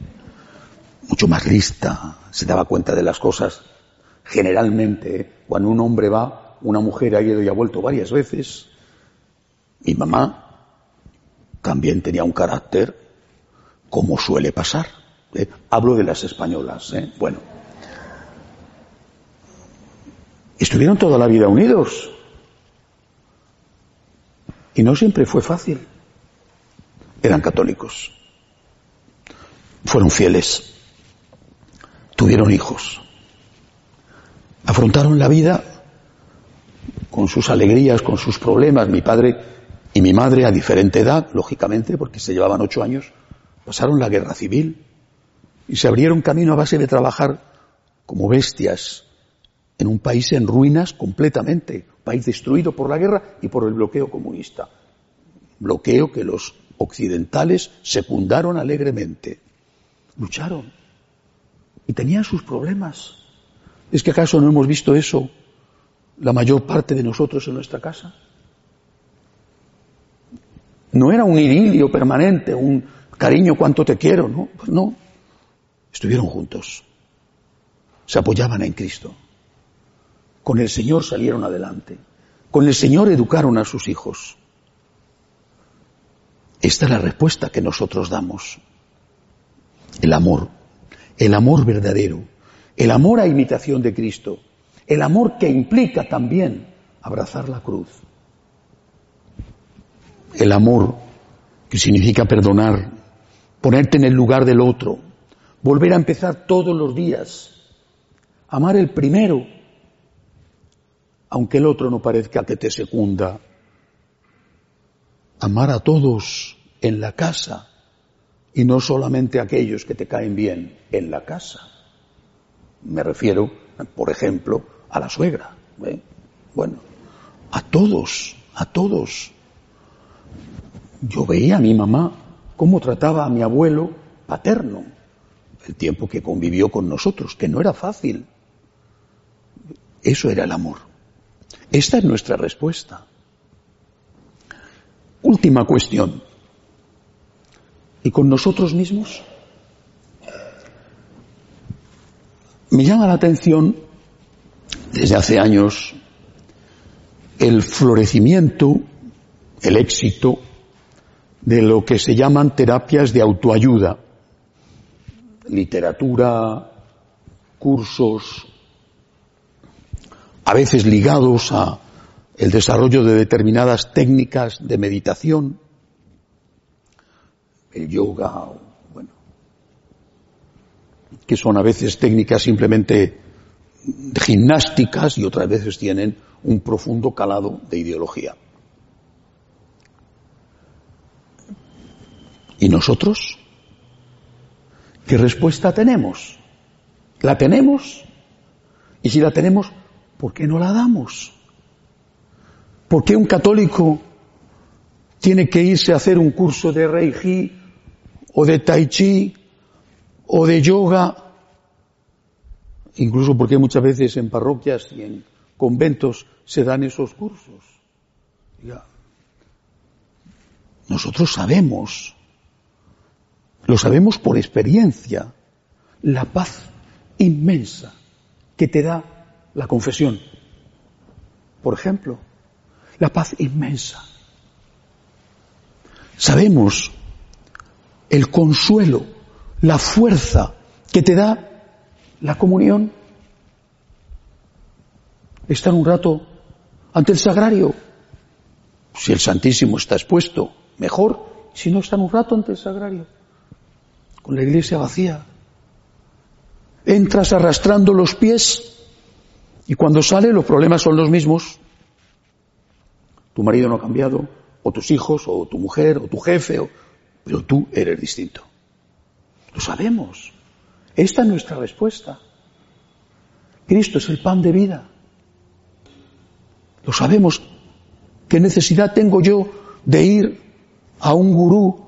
mucho más lista, se daba cuenta de las cosas. Generalmente, cuando un hombre va, una mujer ha ido y ha vuelto varias veces. Mi mamá también tenía un carácter como suele pasar. ¿eh? Hablo de las españolas. ¿eh? Bueno, estuvieron toda la vida unidos. Y no siempre fue fácil. Eran católicos. Fueron fieles. Tuvieron hijos. Afrontaron la vida con sus alegrías, con sus problemas. Mi padre y mi madre, a diferente edad, lógicamente, porque se llevaban ocho años, pasaron la guerra civil y se abrieron camino a base de trabajar como bestias en un país en ruinas completamente, país destruido por la guerra y por el bloqueo comunista. Bloqueo que los occidentales secundaron alegremente. Lucharon y tenían sus problemas. ¿Es que acaso no hemos visto eso la mayor parte de nosotros en nuestra casa? No era un idilio permanente, un cariño cuánto te quiero, ¿no? Pues no. Estuvieron juntos. Se apoyaban en Cristo. Con el Señor salieron adelante. Con el Señor educaron a sus hijos. Esta es la respuesta que nosotros damos. El amor. El amor verdadero. El amor a imitación de Cristo. El amor que implica también abrazar la cruz el amor, que significa perdonar, ponerte en el lugar del otro, volver a empezar todos los días, amar el primero, aunque el otro no parezca que te secunda, amar a todos en la casa y no solamente a aquellos que te caen bien en la casa. Me refiero, por ejemplo, a la suegra. ¿eh? Bueno, a todos, a todos. Yo veía a mi mamá cómo trataba a mi abuelo paterno, el tiempo que convivió con nosotros, que no era fácil. Eso era el amor. Esta es nuestra respuesta. Última cuestión. ¿Y con nosotros mismos? Me llama la atención desde hace años el florecimiento, el éxito de lo que se llaman terapias de autoayuda, literatura, cursos, a veces ligados a el desarrollo de determinadas técnicas de meditación, el yoga, que son a veces técnicas simplemente gimnásticas y otras veces tienen un profundo calado de ideología. ¿Y nosotros? ¿Qué respuesta tenemos? ¿La tenemos? Y si la tenemos, ¿por qué no la damos? ¿Por qué un católico tiene que irse a hacer un curso de Reiki o de Tai Chi o de yoga? Incluso porque muchas veces en parroquias y en conventos se dan esos cursos. Nosotros sabemos lo sabemos por experiencia, la paz inmensa que te da la confesión. Por ejemplo, la paz inmensa. Sabemos el consuelo, la fuerza que te da la comunión. Estar un rato ante el sagrario. Si el Santísimo está expuesto, mejor. Si no, están un rato ante el sagrario, con la iglesia vacía. Entras arrastrando los pies y cuando sale los problemas son los mismos. Tu marido no ha cambiado, o tus hijos, o tu mujer, o tu jefe, pero tú eres distinto. Lo sabemos. Esta es nuestra respuesta. Cristo es el pan de vida. Lo sabemos. ¿Qué necesidad tengo yo de ir a un gurú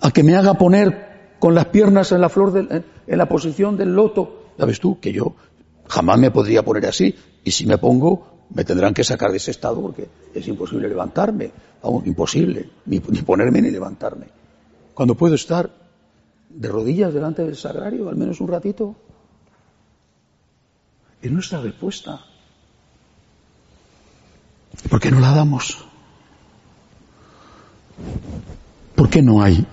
a que me haga poner con las piernas en la flor en la posición del loto? ¿Sabes tú que yo jamás me podría poner así y si me pongo me tendrán que sacar de ese estado porque es imposible levantarme, aún imposible, ni ponerme ni levantarme. Cuando puedo estar de rodillas delante del sagrario, al menos un ratito, es nuestra respuesta. ¿Por qué no la damos? ¿Por qué no hay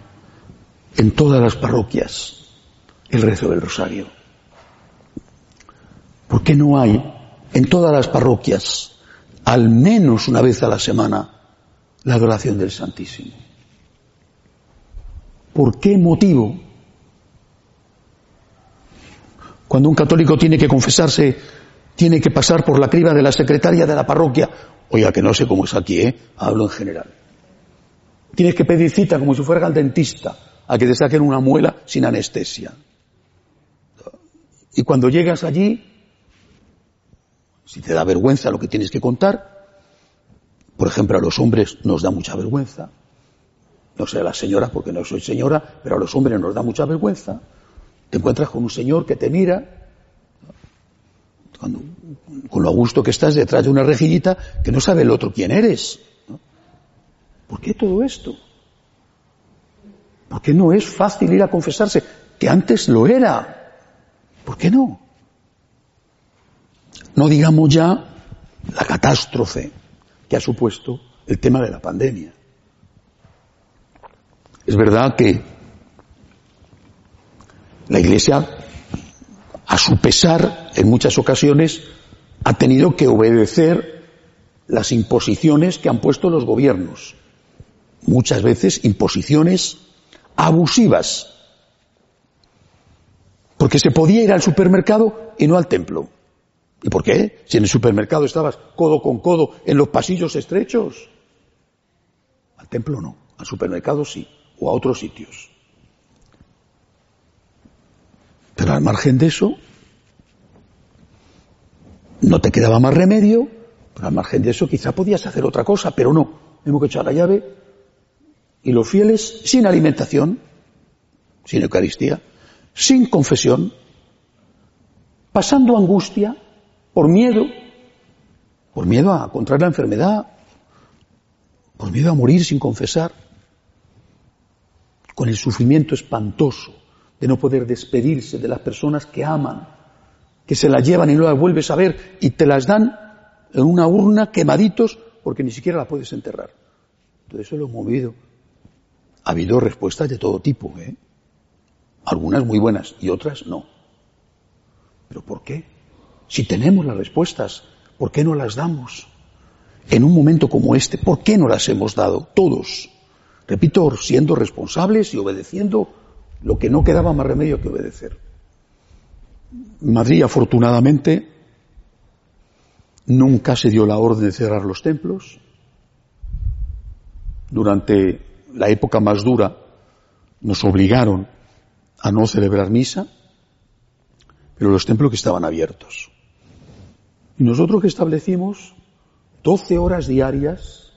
en todas las parroquias el rezo del rosario? ¿Por qué no hay en todas las parroquias, al menos una vez a la semana, la adoración del Santísimo? ¿Por qué motivo? Cuando un católico tiene que confesarse, tiene que pasar por la criba de la secretaria de la parroquia. Oiga, que no sé cómo es aquí, ¿eh? Hablo en general. Tienes que pedir cita como si fuera al dentista a que te saquen una muela sin anestesia. Y cuando llegas allí, si te da vergüenza lo que tienes que contar, por ejemplo, a los hombres nos da mucha vergüenza, no sé a las señoras porque no soy señora, pero a los hombres nos da mucha vergüenza, te encuentras con un señor que te mira, con lo a gusto que estás detrás de una rejillita, que no sabe el otro quién eres. ¿Por qué todo esto? ¿Por qué no es fácil ir a confesarse? Que antes lo era. ¿Por qué no? No digamos ya la catástrofe que ha supuesto el tema de la pandemia. Es verdad que la Iglesia, a su pesar, en muchas ocasiones, ha tenido que obedecer las imposiciones que han puesto los gobiernos muchas veces imposiciones abusivas, porque se podía ir al supermercado y no al templo. ¿Y por qué? Si en el supermercado estabas codo con codo en los pasillos estrechos. Al templo no, al supermercado sí, o a otros sitios. Pero al margen de eso, no te quedaba más remedio, pero al margen de eso quizá podías hacer otra cosa, pero no. Hemos que echar la llave y los fieles sin alimentación, sin Eucaristía, sin confesión, pasando angustia por miedo, por miedo a contraer la enfermedad, por miedo a morir sin confesar, con el sufrimiento espantoso de no poder despedirse de las personas que aman, que se las llevan y no las vuelves a ver y te las dan en una urna quemaditos porque ni siquiera la puedes enterrar. Todo eso lo hemos movido ha habido respuestas de todo tipo, ¿eh? Algunas muy buenas y otras no. ¿Pero por qué? Si tenemos las respuestas, ¿por qué no las damos? En un momento como este, ¿por qué no las hemos dado? Todos. Repito, siendo responsables y obedeciendo lo que no quedaba más remedio que obedecer. Madrid, afortunadamente, nunca se dio la orden de cerrar los templos. Durante la época más dura, nos obligaron a no celebrar misa, pero los templos que estaban abiertos. Y nosotros que establecimos 12 horas diarias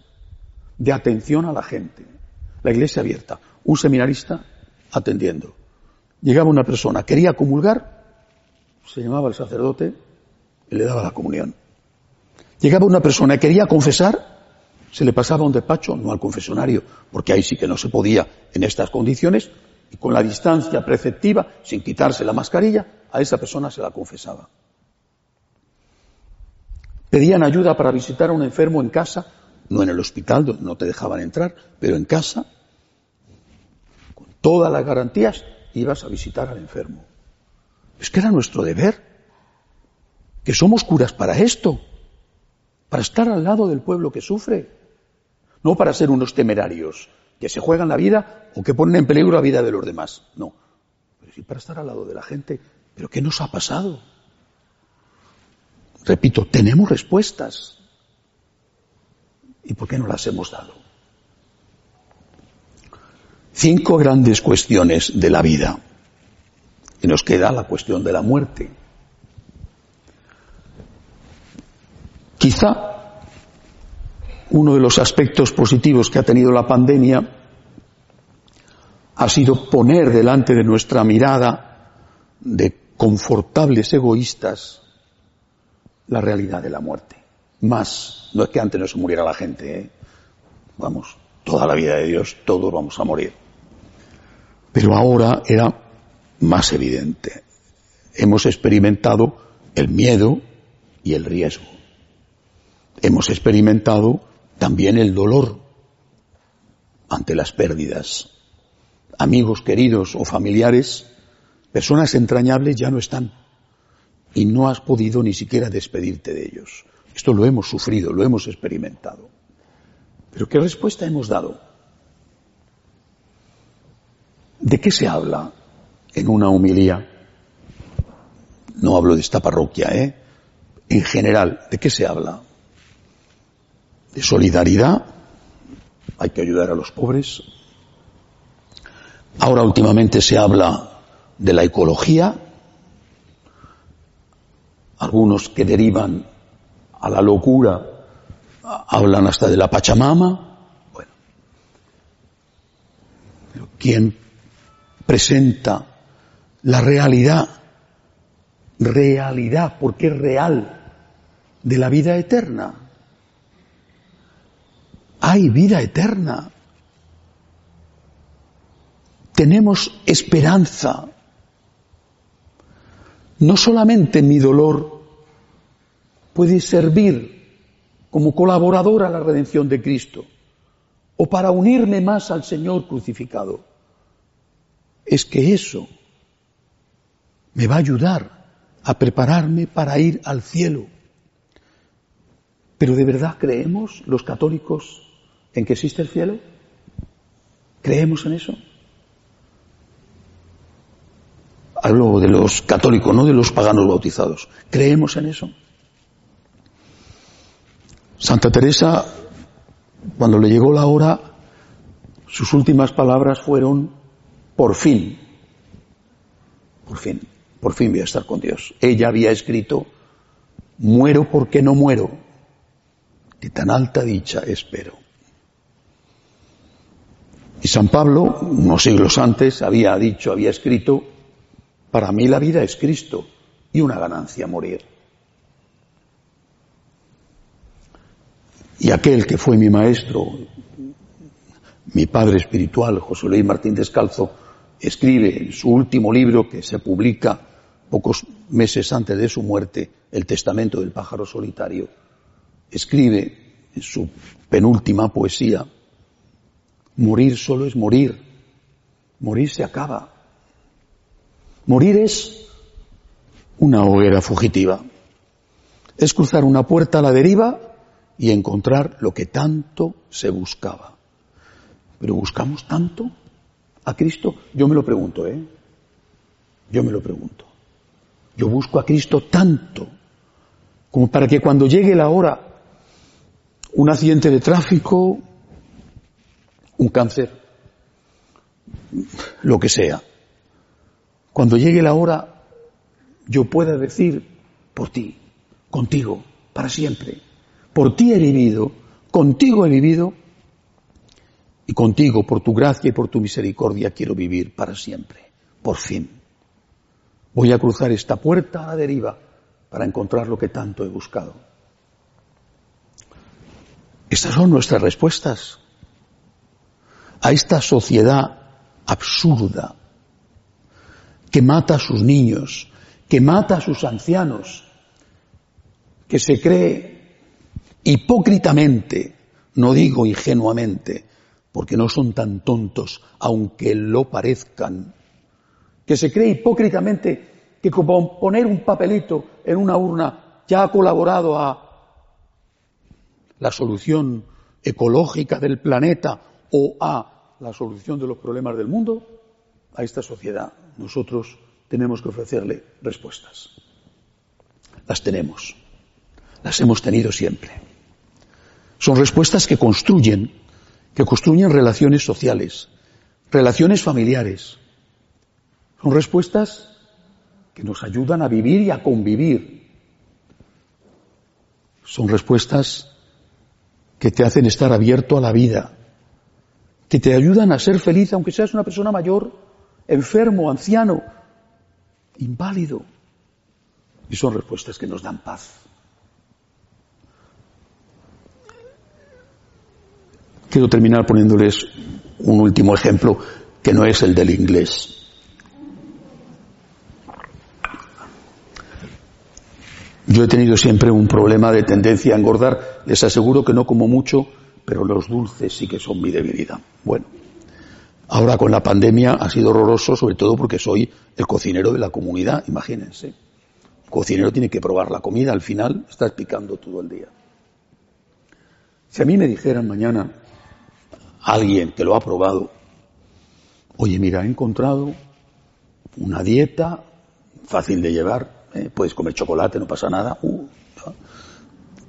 de atención a la gente. La iglesia abierta, un seminarista atendiendo. Llegaba una persona, quería comulgar, se llamaba el sacerdote y le daba la comunión. Llegaba una persona, quería confesar, se le pasaba a un despacho, no al confesionario, porque ahí sí que no se podía en estas condiciones, y con la distancia preceptiva, sin quitarse la mascarilla, a esa persona se la confesaba. Pedían ayuda para visitar a un enfermo en casa, no en el hospital, no te dejaban entrar, pero en casa, todas las garantías, ibas a visitar al enfermo. Es que era nuestro deber, que somos curas para esto para estar al lado del pueblo que sufre, no para ser unos temerarios que se juegan la vida o que ponen en peligro la vida de los demás, no, pero sí para estar al lado de la gente. ¿Pero qué nos ha pasado? Repito, tenemos respuestas. ¿Y por qué no las hemos dado? Cinco grandes cuestiones de la vida. Y nos queda la cuestión de la muerte. Quizá uno de los aspectos positivos que ha tenido la pandemia ha sido poner delante de nuestra mirada de confortables egoístas la realidad de la muerte. Más, no es que antes no se muriera la gente, ¿eh? vamos, toda la vida de Dios, todos vamos a morir. Pero ahora era más evidente. Hemos experimentado el miedo y el riesgo. Hemos experimentado también el dolor ante las pérdidas. Amigos queridos o familiares, personas entrañables ya no están y no has podido ni siquiera despedirte de ellos. Esto lo hemos sufrido, lo hemos experimentado. Pero ¿qué respuesta hemos dado? ¿De qué se habla en una homilía? No hablo de esta parroquia, ¿eh? En general, ¿de qué se habla? De solidaridad, hay que ayudar a los pobres. Ahora últimamente se habla de la ecología, algunos que derivan a la locura hablan hasta de la Pachamama. Bueno, ¿quién presenta la realidad, realidad, porque es real, de la vida eterna? Hay vida eterna. Tenemos esperanza. No solamente mi dolor puede servir como colaborador a la redención de Cristo o para unirme más al Señor crucificado. Es que eso me va a ayudar a prepararme para ir al cielo. Pero ¿de verdad creemos los católicos en que existe el cielo? ¿Creemos en eso? Hablo de los católicos, no de los paganos bautizados. ¿Creemos en eso? Santa Teresa, cuando le llegó la hora, sus últimas palabras fueron, por fin, por fin, por fin voy a estar con Dios. Ella había escrito, muero porque no muero, que tan alta dicha espero. Y San Pablo, unos siglos antes, había dicho, había escrito, para mí la vida es Cristo y una ganancia morir. Y aquel que fue mi maestro, mi padre espiritual, José Luis Martín Descalzo, escribe en su último libro que se publica pocos meses antes de su muerte, El Testamento del Pájaro Solitario, escribe en su penúltima poesía, morir solo es morir, morir se acaba, Morir es una hoguera fugitiva. Es cruzar una puerta a la deriva y encontrar lo que tanto se buscaba. Pero buscamos tanto a Cristo, yo me lo pregunto, ¿eh? Yo me lo pregunto. Yo busco a Cristo tanto como para que cuando llegue la hora, un accidente de tráfico, un cáncer, lo que sea, cuando llegue la hora, yo pueda decir, por ti, contigo, para siempre. Por ti he vivido, contigo he vivido, y contigo, por tu gracia y por tu misericordia, quiero vivir para siempre. Por fin. Voy a cruzar esta puerta a la deriva para encontrar lo que tanto he buscado. Estas son nuestras respuestas a esta sociedad absurda, que mata a sus niños, que mata a sus ancianos, que se cree hipócritamente, no digo ingenuamente, porque no son tan tontos, aunque lo parezcan, que se cree hipócritamente que como poner un papelito en una urna ya ha colaborado a la solución ecológica del planeta o A, la solución de los problemas del mundo, a esta sociedad nosotros tenemos que ofrecerle respuestas. Las tenemos, las hemos tenido siempre. Son respuestas que construyen, que construyen relaciones sociales, relaciones familiares. Son respuestas que nos ayudan a vivir y a convivir. Son respuestas que te hacen estar abierto a la vida, que te ayudan a ser feliz aunque seas una persona mayor, enfermo, anciano, inválido. Y son respuestas que nos dan paz. Quiero terminar poniéndoles un último ejemplo que no es el del inglés. Yo he tenido siempre un problema de tendencia a engordar. Les aseguro que no como mucho, pero los dulces sí que son mi debilidad. Bueno, ahora con la pandemia ha sido horroroso, sobre todo porque soy el cocinero de la comunidad, imagínense. El cocinero tiene que probar la comida, al final estás picando todo el día. Si a mí me dijeran mañana, alguien que lo ha probado, oye, mira, he encontrado una dieta fácil de llevar, ¿eh? puedes comer chocolate, no pasa nada. Uh,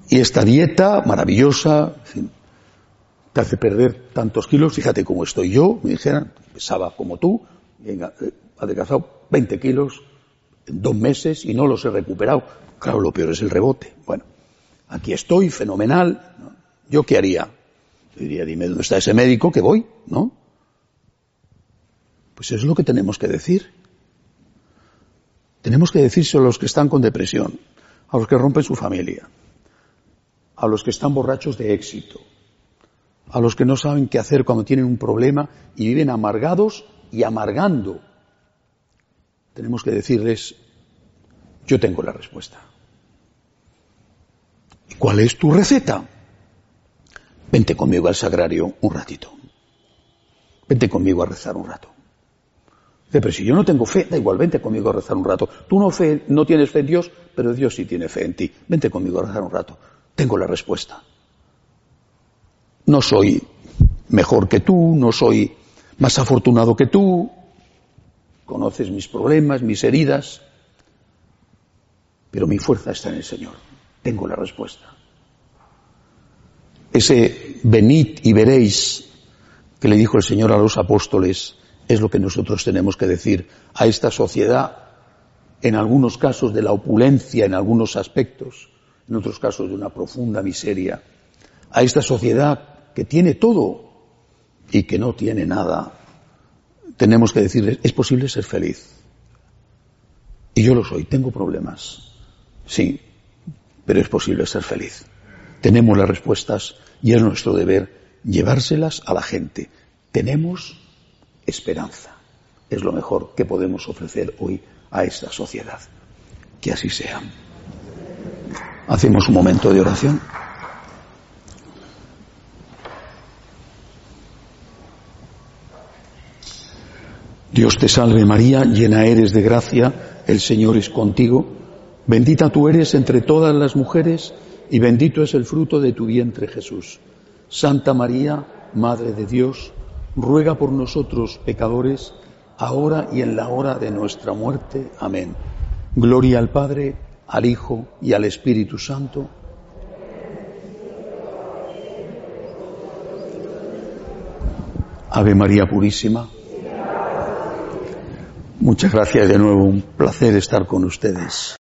y esta dieta maravillosa, te hace perder tantos kilos, fíjate cómo estoy yo, me dijeran, pesaba como tú, he adelgazado 20 kilos en dos meses y no los he recuperado. Claro, lo peor es el rebote. Bueno, aquí estoy, fenomenal. ¿Yo qué haría? Diría, dime dónde está ese médico que voy, ¿no? Pues es lo que tenemos que decir. Tenemos que decirse a los que están con depresión, a los que rompen su familia, a los que están borrachos de éxito, a los que no saben qué hacer cuando tienen un problema y viven amargados y amargando. Tenemos que decirles, yo tengo la respuesta. ¿Y cuál es tu receta? Vente conmigo al sagrario un ratito. Vente conmigo a rezar un rato. Dice, pero si yo no tengo fe, da igual, vente conmigo a rezar un rato. Tú no, fe, no tienes fe en Dios, pero Dios sí tiene fe en ti. Vente conmigo a rezar un rato. Tengo la respuesta. No soy mejor que tú, no soy más afortunado que tú. Conoces mis problemas, mis heridas. Pero mi fuerza está en el Señor. Tengo la respuesta. Ese venid y veréis que le dijo el Señor a los apóstoles es lo que nosotros tenemos que decir a esta sociedad, en algunos casos de la opulencia, en algunos aspectos, en otros casos de una profunda miseria, a esta sociedad que tiene todo y que no tiene nada, tenemos que decirles, es posible ser feliz. Y yo lo soy, tengo problemas, sí, pero es posible ser feliz. Tenemos las respuestas y es nuestro deber llevárselas a la gente. Tenemos esperanza. Es lo mejor que podemos ofrecer hoy a esta sociedad. Que así sea. Hacemos un momento de oración. Dios te salve María, llena eres de gracia, el Señor es contigo, bendita tú eres entre todas las mujeres, y bendito es el fruto de tu vientre Jesús. Santa María, Madre de Dios, ruega por nosotros pecadores, ahora y en la hora de nuestra muerte. Amén. Gloria al Padre, al Hijo y al Espíritu Santo. Ave María Purísima. Muchas gracias de nuevo, un placer estar con ustedes.